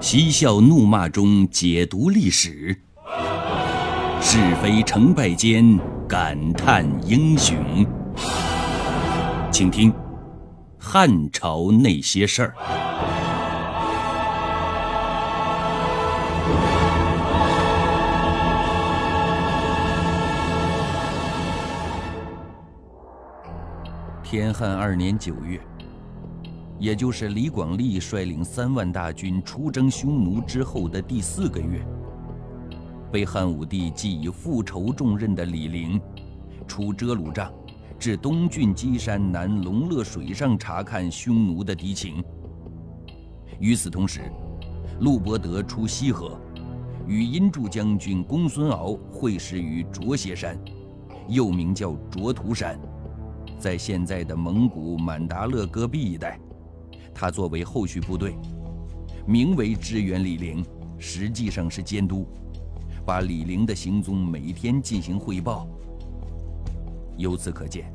嬉笑怒骂中解读历史，是非成败间感叹英雄。请听《汉朝那些事儿》。天汉二年九月。也就是李广利率领三万大军出征匈奴之后的第四个月，被汉武帝寄以复仇重任的李陵，出遮鲁帐，至东郡基山南龙乐水上查看匈奴的敌情。与此同时，陆伯德出西河，与阴柱将军公孙敖会师于卓歇山，又名叫卓图山，在现在的蒙古满达勒戈壁一带。他作为后续部队，名为支援李陵，实际上是监督，把李陵的行踪每天进行汇报。由此可见，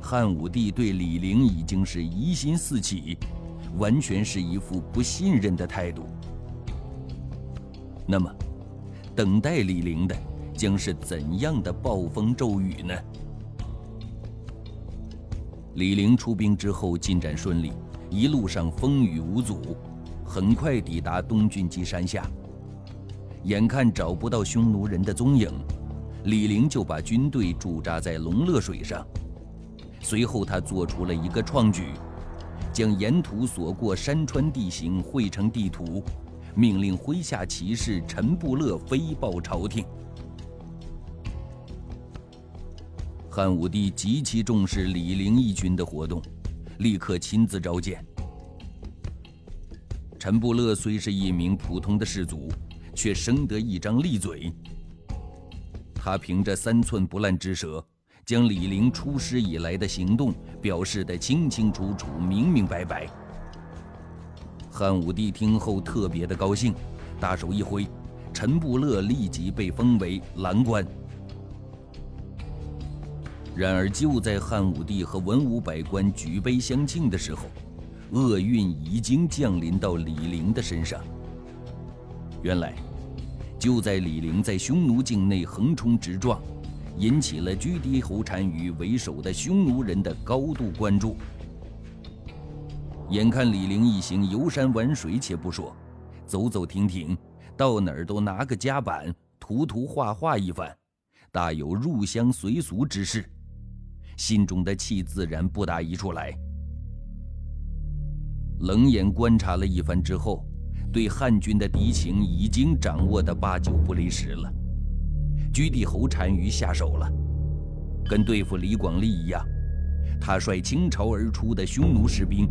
汉武帝对李陵已经是疑心四起，完全是一副不信任的态度。那么，等待李陵的将是怎样的暴风骤雨呢？李陵出兵之后，进展顺利。一路上风雨无阻，很快抵达东郡鸡山下。眼看找不到匈奴人的踪影，李陵就把军队驻扎在龙乐水上。随后，他做出了一个创举，将沿途所过山川地形绘成地图，命令麾下骑士陈布勒飞报朝廷。汉武帝极其重视李陵义军的活动。立刻亲自召见。陈布勒虽是一名普通的士卒，却生得一张利嘴。他凭着三寸不烂之舌，将李陵出师以来的行动表示得清清楚楚、明明白白。汉武帝听后特别的高兴，大手一挥，陈布勒立即被封为郎官。然而，就在汉武帝和文武百官举杯相庆的时候，厄运已经降临到李陵的身上。原来，就在李陵在匈奴境内横冲直撞，引起了居低侯单于为首的匈奴人的高度关注。眼看李陵一行游山玩水且不说，走走停停，到哪儿都拿个夹板涂涂画画一番，大有入乡随俗之势。心中的气自然不打一处来。冷眼观察了一番之后，对汉军的敌情已经掌握的八九不离十了。居地侯单于下手了，跟对付李广利一样，他率倾巢而出的匈奴士兵，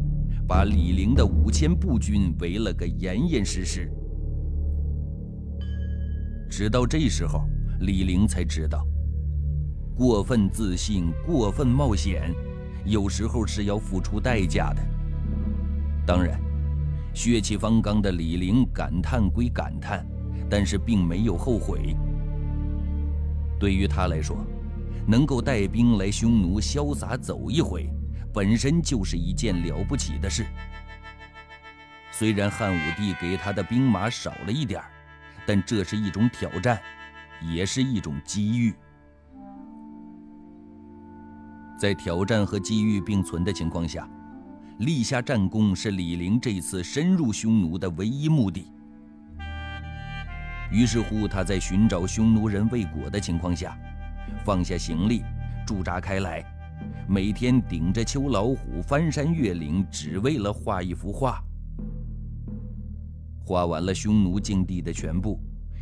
把李陵的五千步军围了个严严实实。直到这时候，李陵才知道。过分自信、过分冒险，有时候是要付出代价的。当然，血气方刚的李陵感叹归感叹，但是并没有后悔。对于他来说，能够带兵来匈奴潇洒走一回，本身就是一件了不起的事。虽然汉武帝给他的兵马少了一点但这是一种挑战，也是一种机遇。在挑战和机遇并存的情况下，立下战功是李陵这次深入匈奴的唯一目的。于是乎，他在寻找匈奴人未果的情况下，放下行李，驻扎开来，每天顶着秋老虎翻山越岭，只为了画一幅画。画完了匈奴境地的全部，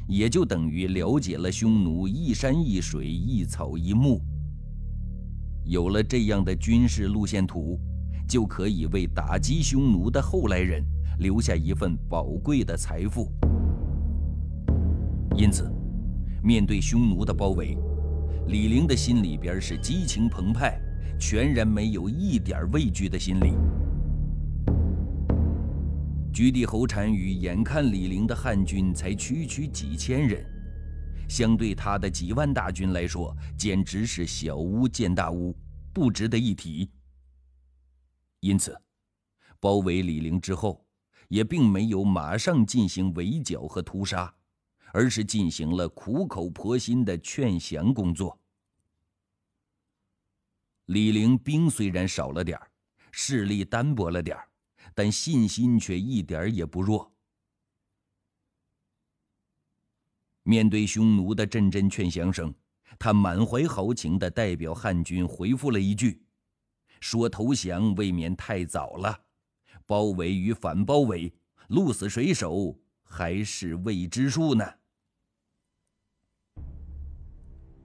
也就等于了解了匈奴一山一水一草一木。有了这样的军事路线图，就可以为打击匈奴的后来人留下一份宝贵的财富。因此，面对匈奴的包围，李陵的心里边是激情澎湃，全然没有一点畏惧的心理。居地侯单于眼看李陵的汉军才区区几千人。相对他的几万大军来说，简直是小巫见大巫，不值得一提。因此，包围李陵之后，也并没有马上进行围剿和屠杀，而是进行了苦口婆心的劝降工作。李陵兵虽然少了点儿，势力单薄了点儿，但信心却一点也不弱。面对匈奴的阵阵劝降声，他满怀豪情地代表汉军回复了一句：“说投降未免太早了，包围与反包围，鹿死谁手还是未知数呢。”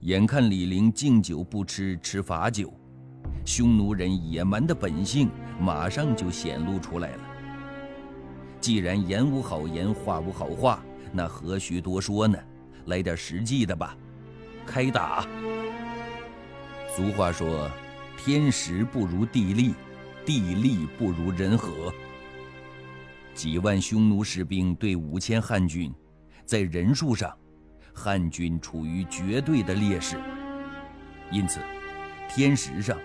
眼看李陵敬酒不吃吃罚酒，匈奴人野蛮的本性马上就显露出来了。既然言无好言，话无好话。那何须多说呢？来点实际的吧，开打！俗话说：“天时不如地利，地利不如人和。”几万匈奴士兵对五千汉军，在人数上，汉军处于绝对的劣势。因此，天时上，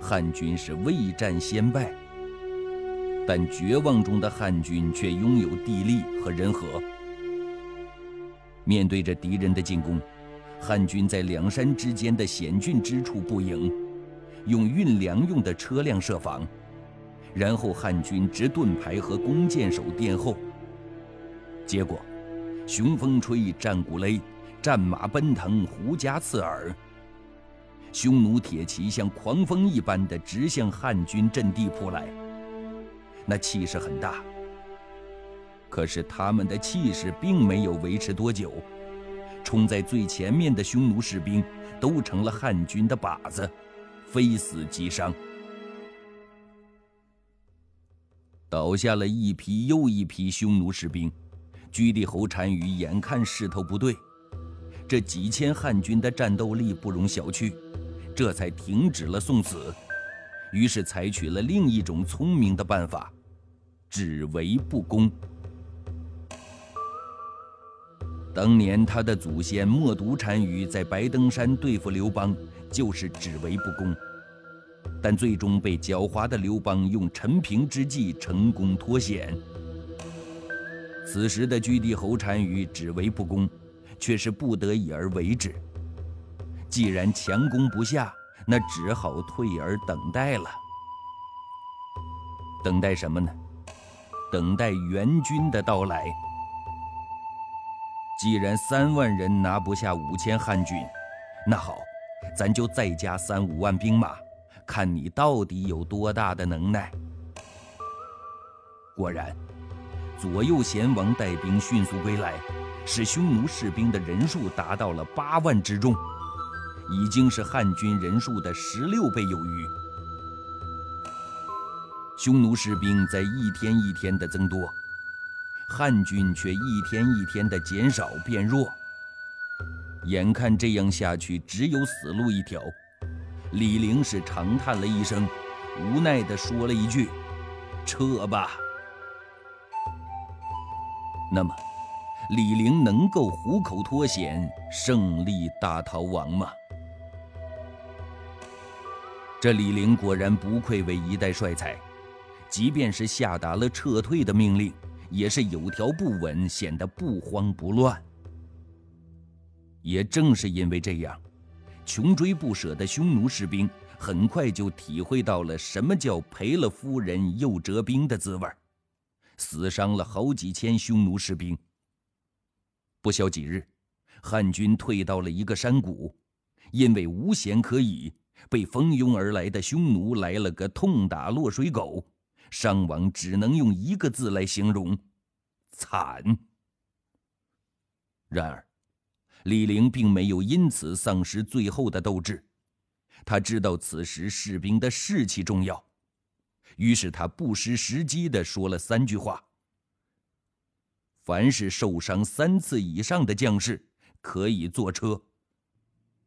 汉军是未战先败。但绝望中的汉军却拥有地利和人和。面对着敌人的进攻，汉军在两山之间的险峻之处布营，用运粮用的车辆设防，然后汉军执盾牌和弓箭手殿后。结果，雄风吹，战鼓擂，战马奔腾，胡笳刺耳。匈奴铁骑像狂风一般的直向汉军阵地扑来，那气势很大。可是他们的气势并没有维持多久，冲在最前面的匈奴士兵都成了汉军的靶子，非死即伤，倒下了一批又一批匈奴士兵。居地侯单于眼看势头不对，这几千汉军的战斗力不容小觑，这才停止了送死，于是采取了另一种聪明的办法：只围不攻。当年他的祖先冒毒单于在白登山对付刘邦，就是只围不攻，但最终被狡猾的刘邦用陈平之计成功脱险。此时的居地侯单于只围不攻，却是不得已而为之。既然强攻不下，那只好退而等待了。等待什么呢？等待援军的到来。既然三万人拿不下五千汉军，那好，咱就再加三五万兵马，看你到底有多大的能耐。果然，左右贤王带兵迅速归来，使匈奴士兵的人数达到了八万之众，已经是汉军人数的十六倍有余。匈奴士兵在一天一天的增多。汉军却一天一天的减少变弱，眼看这样下去只有死路一条，李陵是长叹了一声，无奈的说了一句：“撤吧。”那么，李陵能够虎口脱险，胜利大逃亡吗？这李陵果然不愧为一代帅才，即便是下达了撤退的命令。也是有条不紊，显得不慌不乱。也正是因为这样，穷追不舍的匈奴士兵很快就体会到了什么叫赔了夫人又折兵的滋味死伤了好几千匈奴士兵。不消几日，汉军退到了一个山谷，因为无险可以，被蜂拥而来的匈奴来了个痛打落水狗。伤亡只能用一个字来形容：惨。然而，李陵并没有因此丧失最后的斗志。他知道此时士兵的士气重要，于是他不失时机地说了三句话：凡是受伤三次以上的将士可以坐车；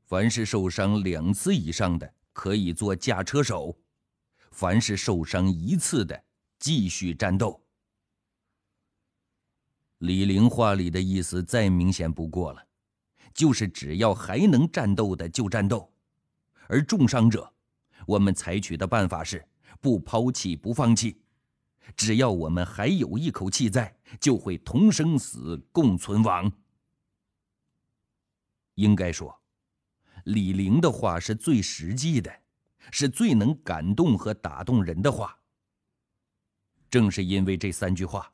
凡是受伤两次以上的可以做驾车手。凡是受伤一次的，继续战斗。李陵话里的意思再明显不过了，就是只要还能战斗的就战斗，而重伤者，我们采取的办法是不抛弃、不放弃，只要我们还有一口气在，就会同生死，共存亡。应该说，李陵的话是最实际的，是最能感动和打动人的话。正是因为这三句话，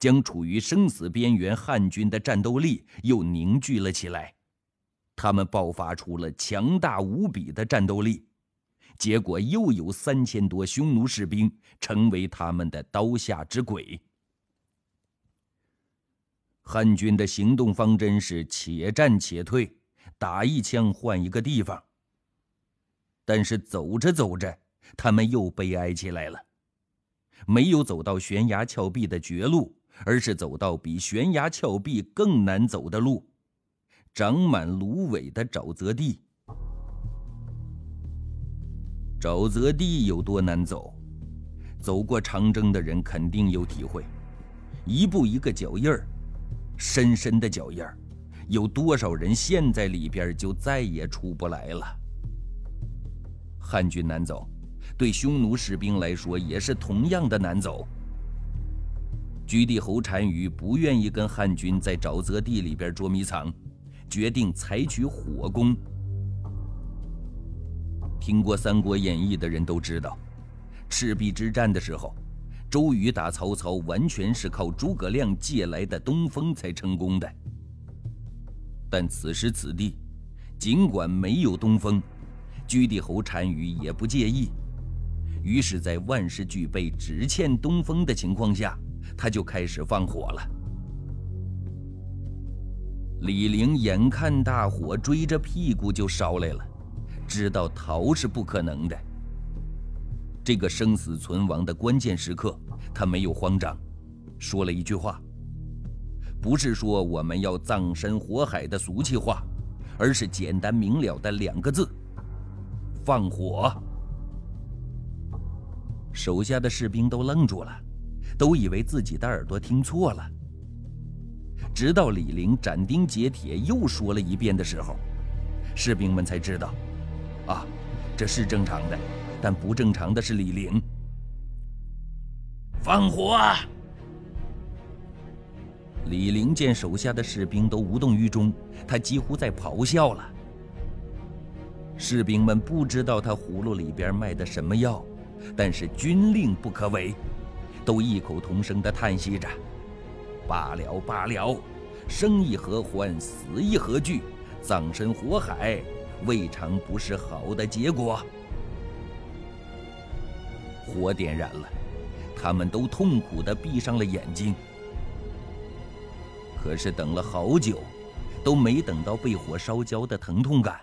将处于生死边缘汉军的战斗力又凝聚了起来，他们爆发出了强大无比的战斗力。结果又有三千多匈奴士兵成为他们的刀下之鬼。汉军的行动方针是且战且退，打一枪换一个地方。但是走着走着，他们又悲哀起来了，没有走到悬崖峭壁的绝路，而是走到比悬崖峭壁更难走的路——长满芦苇的沼泽地。沼泽地有多难走？走过长征的人肯定有体会。一步一个脚印儿，深深的脚印儿，有多少人陷在里边就再也出不来了？汉军难走，对匈奴士兵来说也是同样的难走。居地侯单于不愿意跟汉军在沼泽地里边捉迷藏，决定采取火攻。听过《三国演义》的人都知道，赤壁之战的时候，周瑜打曹操完全是靠诸葛亮借来的东风才成功的。但此时此地，尽管没有东风，居地侯单于也不介意。于是，在万事俱备、只欠东风的情况下，他就开始放火了。李陵眼看大火追着屁股就烧来了。知道逃是不可能的。这个生死存亡的关键时刻，他没有慌张，说了一句话，不是说我们要葬身火海的俗气话，而是简单明了的两个字：放火。手下的士兵都愣住了，都以为自己的耳朵听错了。直到李陵斩钉截铁又说了一遍的时候，士兵们才知道。啊，这是正常的，但不正常的是李陵。放火！李陵见手下的士兵都无动于衷，他几乎在咆哮了。士兵们不知道他葫芦里边卖的什么药，但是军令不可违，都异口同声地叹息着：“罢了罢了，生亦何欢，死亦何惧，葬身火海。”未尝不是好的结果。火点燃了，他们都痛苦地闭上了眼睛。可是等了好久，都没等到被火烧焦的疼痛感，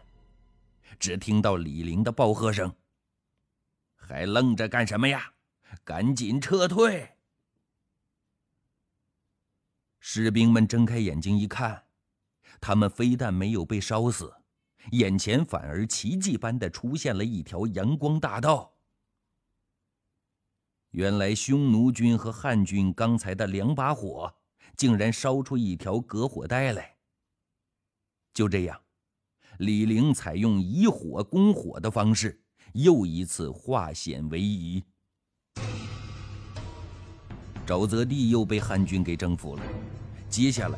只听到李陵的暴喝声：“还愣着干什么呀？赶紧撤退！”士兵们睁开眼睛一看，他们非但没有被烧死。眼前反而奇迹般的出现了一条阳光大道。原来匈奴军和汉军刚才的两把火，竟然烧出一条隔火带来。就这样，李陵采用以火攻火的方式，又一次化险为夷。沼泽地又被汉军给征服了，接下来。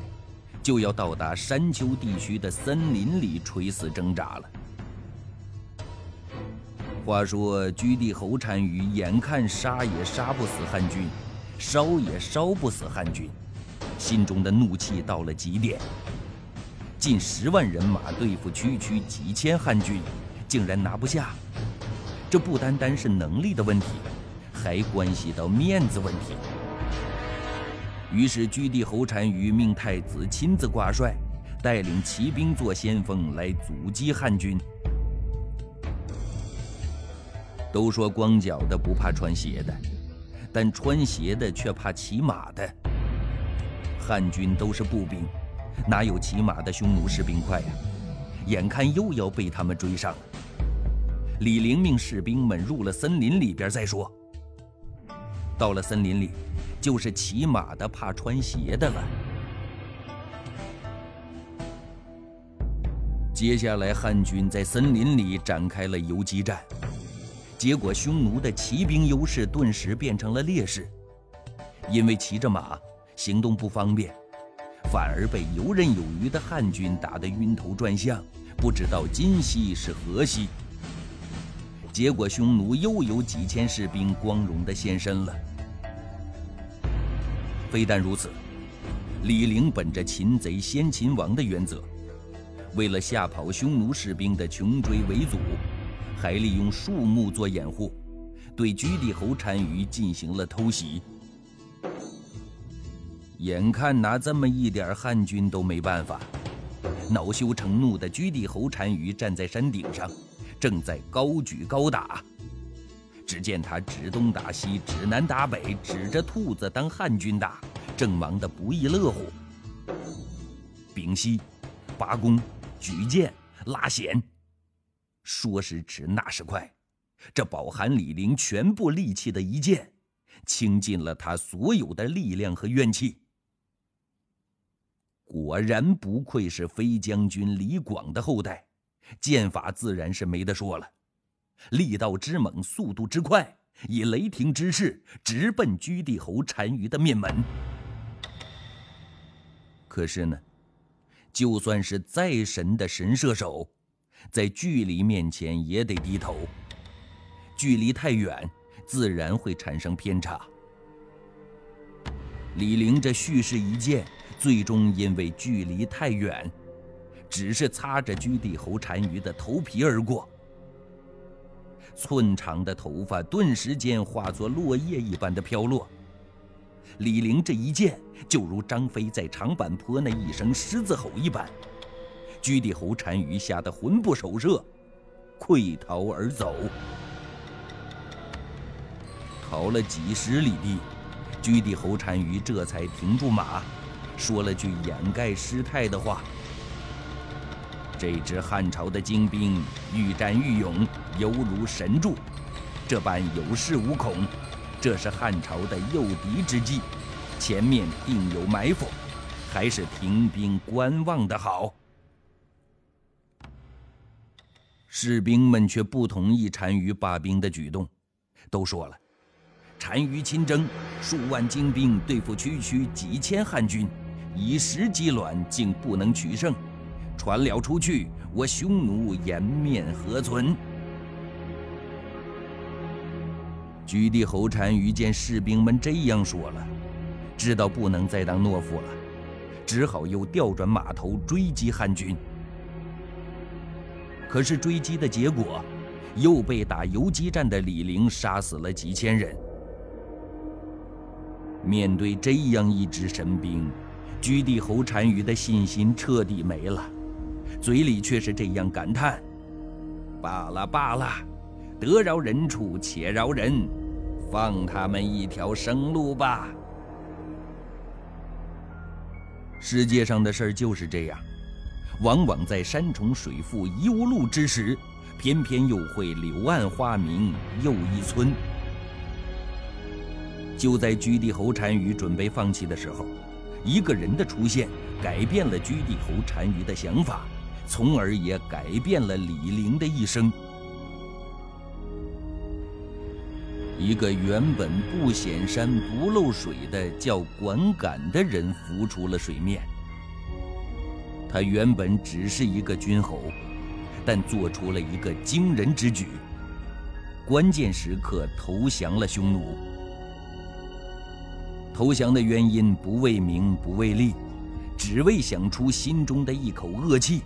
就要到达山丘地区的森林里垂死挣扎了。话说，居地侯单于眼看杀也杀不死汉军，烧也烧不死汉军，心中的怒气到了极点。近十万人马对付区区几千汉军，竟然拿不下，这不单单是能力的问题，还关系到面子问题。于是，居地侯单于命太子亲自挂帅，带领骑兵做先锋来阻击汉军。都说光脚的不怕穿鞋的，但穿鞋的却怕骑马的。汉军都是步兵，哪有骑马的匈奴士兵快呀？眼看又要被他们追上了。李陵命士兵们入了森林里边再说。到了森林里。就是骑马的怕穿鞋的了。接下来，汉军在森林里展开了游击战，结果匈奴的骑兵优势顿时变成了劣势，因为骑着马行动不方便，反而被游刃有余的汉军打得晕头转向，不知道今夕是何夕。结果匈奴又有几千士兵光荣地现身了。非但如此，李陵本着擒贼先擒王的原则，为了吓跑匈奴士兵的穷追围阻。还利用树木做掩护，对居地侯单于进行了偷袭。眼看拿这么一点汉军都没办法，恼羞成怒的居地侯单于站在山顶上，正在高举高打。只见他指东打西，指南打北，指着兔子当汉军打，正忙得不亦乐乎。屏息，拔弓，举剑，拉弦。说时迟，那时快，这饱含李陵全部力气的一剑，倾尽了他所有的力量和怨气。果然不愧是飞将军李广的后代，剑法自然是没得说了，力道之猛，速度之快，以雷霆之势直奔居地侯单于的面门。可是呢，就算是再神的神射手。在距离面前也得低头，距离太远，自然会产生偏差。李陵这蓄势一剑，最终因为距离太远，只是擦着居地侯单于的头皮而过，寸长的头发顿时间化作落叶一般的飘落。李陵这一剑，就如张飞在长坂坡那一声狮子吼一般。居地侯单于吓得魂不守舍，溃逃而走。逃了几十里地，居地侯单于这才停住马，说了句掩盖失态的话：“这支汉朝的精兵愈战愈勇，犹如神助，这般有恃无恐，这是汉朝的诱敌之计，前面定有埋伏，还是停兵观望的好。”士兵们却不同意单于罢兵的举动，都说了：“单于亲征，数万精兵对付区区几千汉军，以时击卵，竟不能取胜。传了出去，我匈奴颜面何存？”居地侯单于见士兵们这样说了，知道不能再当懦夫了，只好又调转马头追击汉军。可是追击的结果，又被打游击战的李陵杀死了几千人。面对这样一支神兵，居地侯单于的信心彻底没了，嘴里却是这样感叹：“罢了罢了，得饶人处且饶人，放他们一条生路吧。”世界上的事儿就是这样。往往在山重水复疑无路之时，偏偏又会柳暗花明又一村。就在居地侯单于准备放弃的时候，一个人的出现改变了居地侯单于的想法，从而也改变了李陵的一生。一个原本不显山不漏水的叫管杆的人浮出了水面。他原本只是一个军侯，但做出了一个惊人之举。关键时刻投降了匈奴。投降的原因不为名不为利，只为想出心中的一口恶气。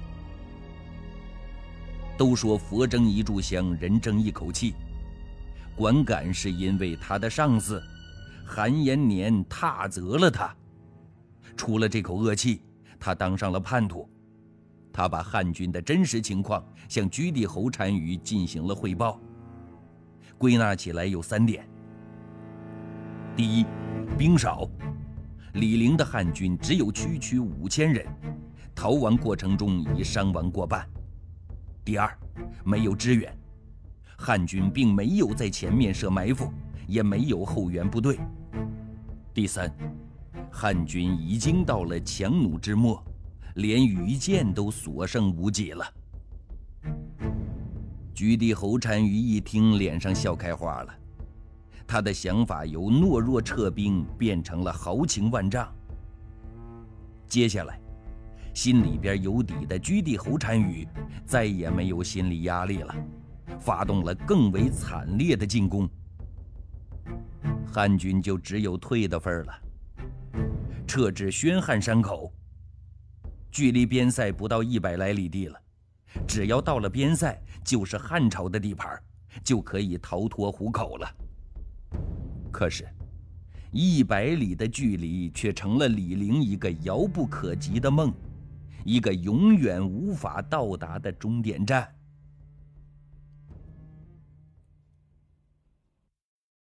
都说佛争一炷香，人争一口气。管敢是因为他的上司韩延年踏责了他，出了这口恶气。他当上了叛徒，他把汉军的真实情况向居地侯单于进行了汇报。归纳起来有三点：第一，兵少，李陵的汉军只有区区五千人，逃亡过程中已伤亡过半；第二，没有支援，汉军并没有在前面设埋伏，也没有后援部队；第三。汉军已经到了强弩之末，连羽箭都所剩无几了。局地侯单于一听，脸上笑开花了。他的想法由懦弱撤兵变成了豪情万丈。接下来，心里边有底的居地侯单于再也没有心理压力了，发动了更为惨烈的进攻。汉军就只有退的份儿了，撤至宣汉山口，距离边塞不到一百来里地了。只要到了边塞，就是汉朝的地盘，就可以逃脱虎口了。可是，一百里的距离却成了李陵一个遥不可及的梦，一个永远无法到达的终点站。